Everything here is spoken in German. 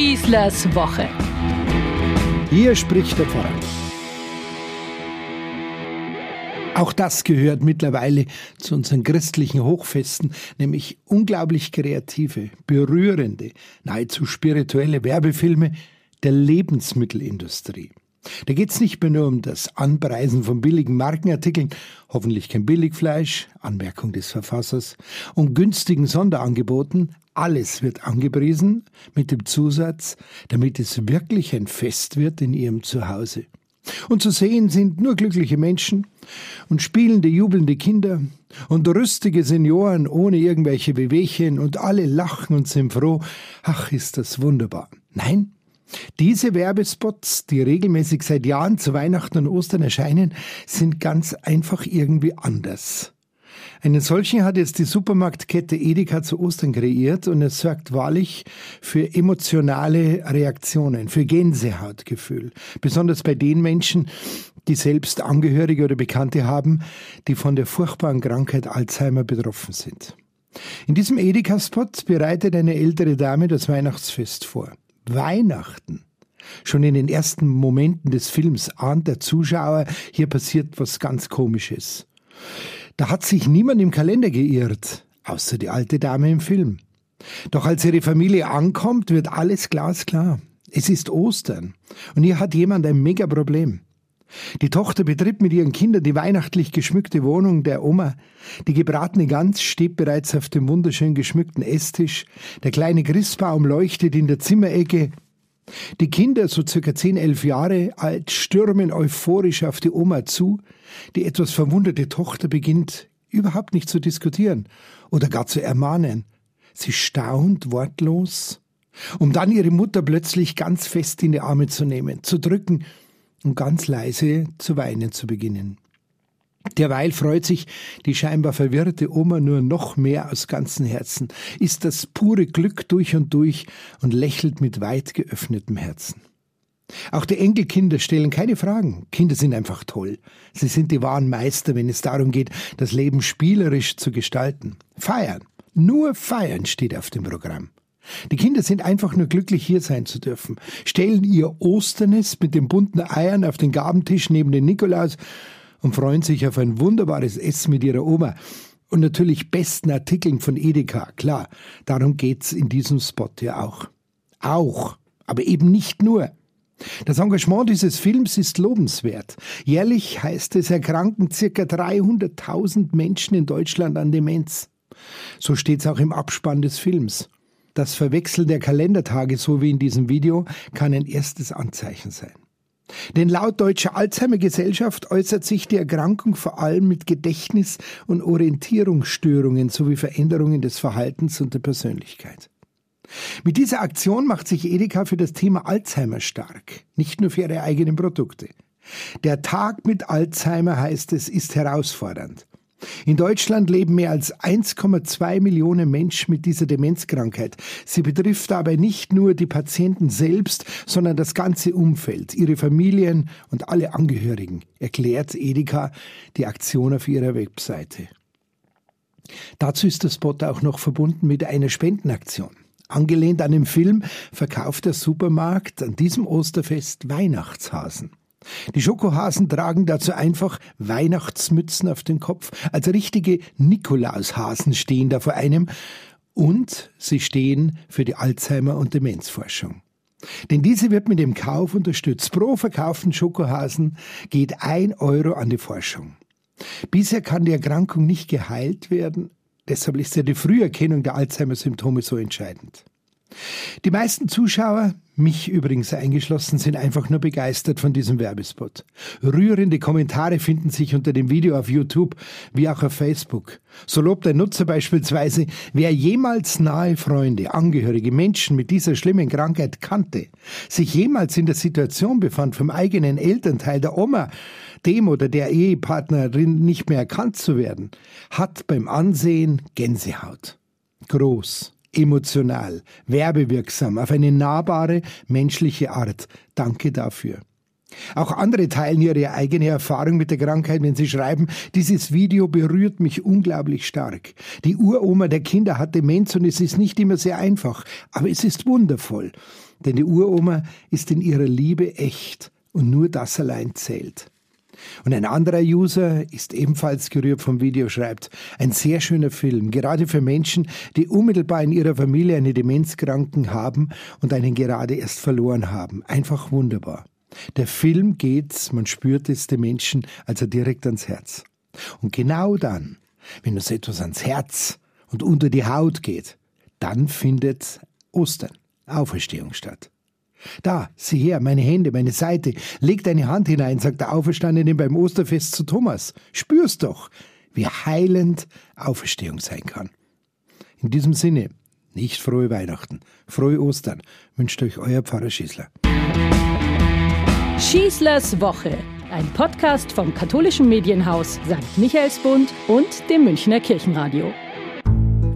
Schießlers Woche. Hier spricht der Pfarrer. Auch das gehört mittlerweile zu unseren christlichen Hochfesten, nämlich unglaublich kreative, berührende, nahezu spirituelle Werbefilme der Lebensmittelindustrie. Da geht es nicht mehr nur um das Anpreisen von billigen Markenartikeln, hoffentlich kein Billigfleisch, Anmerkung des Verfassers, und günstigen Sonderangeboten. Alles wird angepriesen mit dem Zusatz, damit es wirklich ein Fest wird in ihrem Zuhause. Und zu sehen sind nur glückliche Menschen und spielende, jubelnde Kinder und rüstige Senioren ohne irgendwelche Wehwehchen und alle lachen und sind froh. Ach, ist das wunderbar. Nein, diese Werbespots, die regelmäßig seit Jahren zu Weihnachten und Ostern erscheinen, sind ganz einfach irgendwie anders. Einen solchen hat jetzt die Supermarktkette Edeka zu Ostern kreiert und es sorgt wahrlich für emotionale Reaktionen, für Gänsehautgefühl. Besonders bei den Menschen, die selbst Angehörige oder Bekannte haben, die von der furchtbaren Krankheit Alzheimer betroffen sind. In diesem Edeka-Spot bereitet eine ältere Dame das Weihnachtsfest vor. Weihnachten. Schon in den ersten Momenten des Films ahnt der Zuschauer, hier passiert was ganz Komisches. Da hat sich niemand im Kalender geirrt, außer die alte Dame im Film. Doch als ihre Familie ankommt, wird alles glasklar. Es ist Ostern und hier hat jemand ein Megaproblem. Die Tochter betritt mit ihren Kindern die weihnachtlich geschmückte Wohnung der Oma. Die gebratene Gans steht bereits auf dem wunderschön geschmückten Esstisch. Der kleine Christbaum leuchtet in der Zimmerecke. Die Kinder, so circa zehn, elf Jahre alt, stürmen euphorisch auf die Oma zu. Die etwas verwunderte Tochter beginnt überhaupt nicht zu diskutieren oder gar zu ermahnen. Sie staunt wortlos, um dann ihre Mutter plötzlich ganz fest in die Arme zu nehmen, zu drücken und ganz leise zu weinen zu beginnen. Derweil freut sich die scheinbar verwirrte Oma nur noch mehr aus ganzem Herzen, ist das pure Glück durch und durch und lächelt mit weit geöffnetem Herzen. Auch die Enkelkinder stellen keine Fragen. Kinder sind einfach toll. Sie sind die wahren Meister, wenn es darum geht, das Leben spielerisch zu gestalten. Feiern. Nur feiern steht auf dem Programm. Die Kinder sind einfach nur glücklich, hier sein zu dürfen, stellen ihr Osternest mit den bunten Eiern auf den Gabentisch neben den Nikolaus und freuen sich auf ein wunderbares Essen mit ihrer Oma. Und natürlich besten Artikeln von Edeka, klar, darum geht's in diesem Spot ja auch. Auch, aber eben nicht nur. Das Engagement dieses Films ist lobenswert. Jährlich heißt es, erkranken circa 300.000 Menschen in Deutschland an Demenz. So steht's auch im Abspann des Films. Das Verwechseln der Kalendertage, so wie in diesem Video, kann ein erstes Anzeichen sein. Denn laut Deutscher Alzheimer Gesellschaft äußert sich die Erkrankung vor allem mit Gedächtnis- und Orientierungsstörungen sowie Veränderungen des Verhaltens und der Persönlichkeit. Mit dieser Aktion macht sich Edeka für das Thema Alzheimer stark, nicht nur für ihre eigenen Produkte. Der Tag mit Alzheimer heißt es, ist herausfordernd. In Deutschland leben mehr als 1,2 Millionen Menschen mit dieser Demenzkrankheit. Sie betrifft dabei nicht nur die Patienten selbst, sondern das ganze Umfeld, ihre Familien und alle Angehörigen, erklärt Edeka die Aktion auf ihrer Webseite. Dazu ist der Spot auch noch verbunden mit einer Spendenaktion. Angelehnt an den Film verkauft der Supermarkt an diesem Osterfest Weihnachtshasen. Die Schokohasen tragen dazu einfach Weihnachtsmützen auf den Kopf, als richtige Nikolaushasen stehen da vor einem und sie stehen für die Alzheimer- und Demenzforschung. Denn diese wird mit dem Kauf unterstützt. Pro verkauften Schokohasen geht ein Euro an die Forschung. Bisher kann die Erkrankung nicht geheilt werden, deshalb ist ja die Früherkennung der Alzheimer-Symptome so entscheidend. Die meisten Zuschauer, mich übrigens eingeschlossen, sind einfach nur begeistert von diesem Werbespot. Rührende Kommentare finden sich unter dem Video auf YouTube wie auch auf Facebook. So lobt ein Nutzer beispielsweise, wer jemals nahe Freunde, Angehörige, Menschen mit dieser schlimmen Krankheit kannte, sich jemals in der Situation befand, vom eigenen Elternteil der Oma, dem oder der Ehepartnerin nicht mehr erkannt zu werden, hat beim Ansehen Gänsehaut. Groß, emotional, werbewirksam, auf eine nahbare, menschliche Art. Danke dafür. Auch andere teilen ihre eigene Erfahrung mit der Krankheit, wenn sie schreiben, dieses Video berührt mich unglaublich stark. Die Uroma der Kinder hat Demenz und es ist nicht immer sehr einfach, aber es ist wundervoll. Denn die Uroma ist in ihrer Liebe echt und nur das allein zählt. Und ein anderer User ist ebenfalls gerührt vom Video, schreibt, ein sehr schöner Film, gerade für Menschen, die unmittelbar in ihrer Familie eine Demenzkranken haben und einen gerade erst verloren haben. Einfach wunderbar. Der Film geht, man spürt es dem Menschen also direkt ans Herz. Und genau dann, wenn es etwas ans Herz und unter die Haut geht, dann findet Ostern, Auferstehung statt. Da, sieh her, meine Hände, meine Seite. Leg deine Hand hinein, sagt der Auferstandene beim Osterfest zu Thomas. Spür's doch, wie heilend Auferstehung sein kann. In diesem Sinne, nicht frohe Weihnachten, frohe Ostern, wünscht euch euer Pfarrer Schießler. Schießlers Woche, ein Podcast vom katholischen Medienhaus St. Michaelsbund und dem Münchner Kirchenradio.